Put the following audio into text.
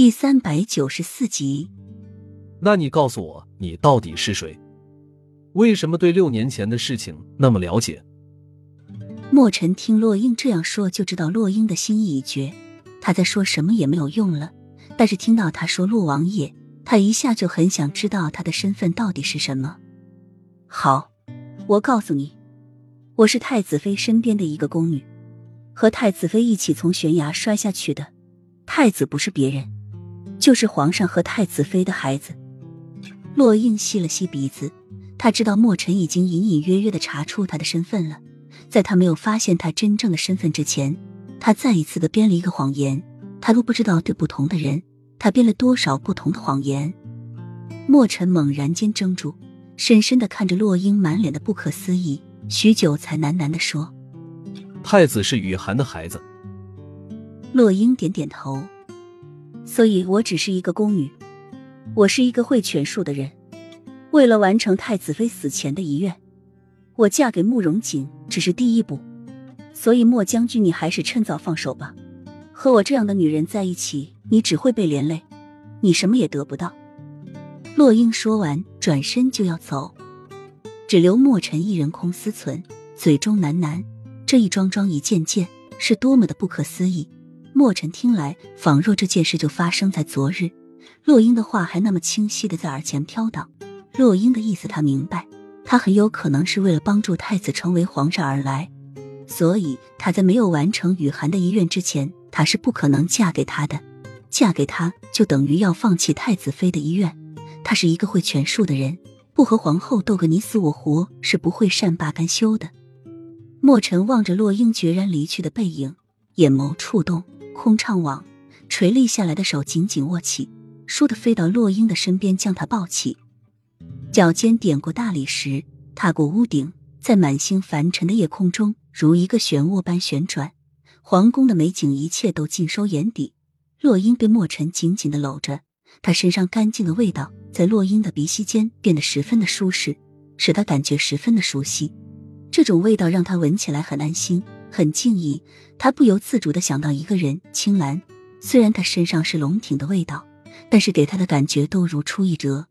第三百九十四集。那你告诉我，你到底是谁？为什么对六年前的事情那么了解？莫尘听洛英这样说，就知道洛英的心意已决，他在说什么也没有用了。但是听到他说洛王爷，他一下就很想知道他的身份到底是什么。好，我告诉你，我是太子妃身边的一个宫女，和太子妃一起从悬崖摔下去的。太子不是别人，就是皇上和太子妃的孩子。洛英吸了吸鼻子，他知道墨尘已经隐隐约约的查出他的身份了。在他没有发现他真正的身份之前，他再一次的编了一个谎言。他都不知道对不同的人，他编了多少不同的谎言。墨尘猛然间怔住。深深的看着洛英，满脸的不可思议，许久才喃喃的说：“太子是雨涵的孩子。”洛英点点头。所以我只是一个宫女，我是一个会权术的人。为了完成太子妃死前的遗愿，我嫁给慕容锦只是第一步。所以莫将军，你还是趁早放手吧。和我这样的女人在一起，你只会被连累，你什么也得不到。洛英说完，转身就要走，只留莫尘一人空思忖，嘴中喃喃：“这一桩桩一件件，是多么的不可思议。”莫尘听来，仿若这件事就发生在昨日。洛英的话还那么清晰的在耳前飘荡。洛英的意思他明白，他很有可能是为了帮助太子成为皇上而来，所以他在没有完成雨涵的遗愿之前，他是不可能嫁给他的。嫁给他，就等于要放弃太子妃的遗愿。他是一个会权术的人，不和皇后斗个你死我活是不会善罢甘休的。莫尘望着洛英决然离去的背影，眼眸触动，空怅惘，垂立下来的手紧紧握起，倏地飞到洛英的身边，将她抱起，脚尖点过大理石，踏过屋顶，在满星繁尘的夜空中，如一个漩涡般旋转。皇宫的美景，一切都尽收眼底。洛英被莫尘紧紧的搂着。他身上干净的味道，在洛英的鼻息间变得十分的舒适，使他感觉十分的熟悉。这种味道让他闻起来很安心，很敬意。他不由自主的想到一个人——青兰。虽然他身上是龙挺的味道，但是给他的感觉都如出一辙。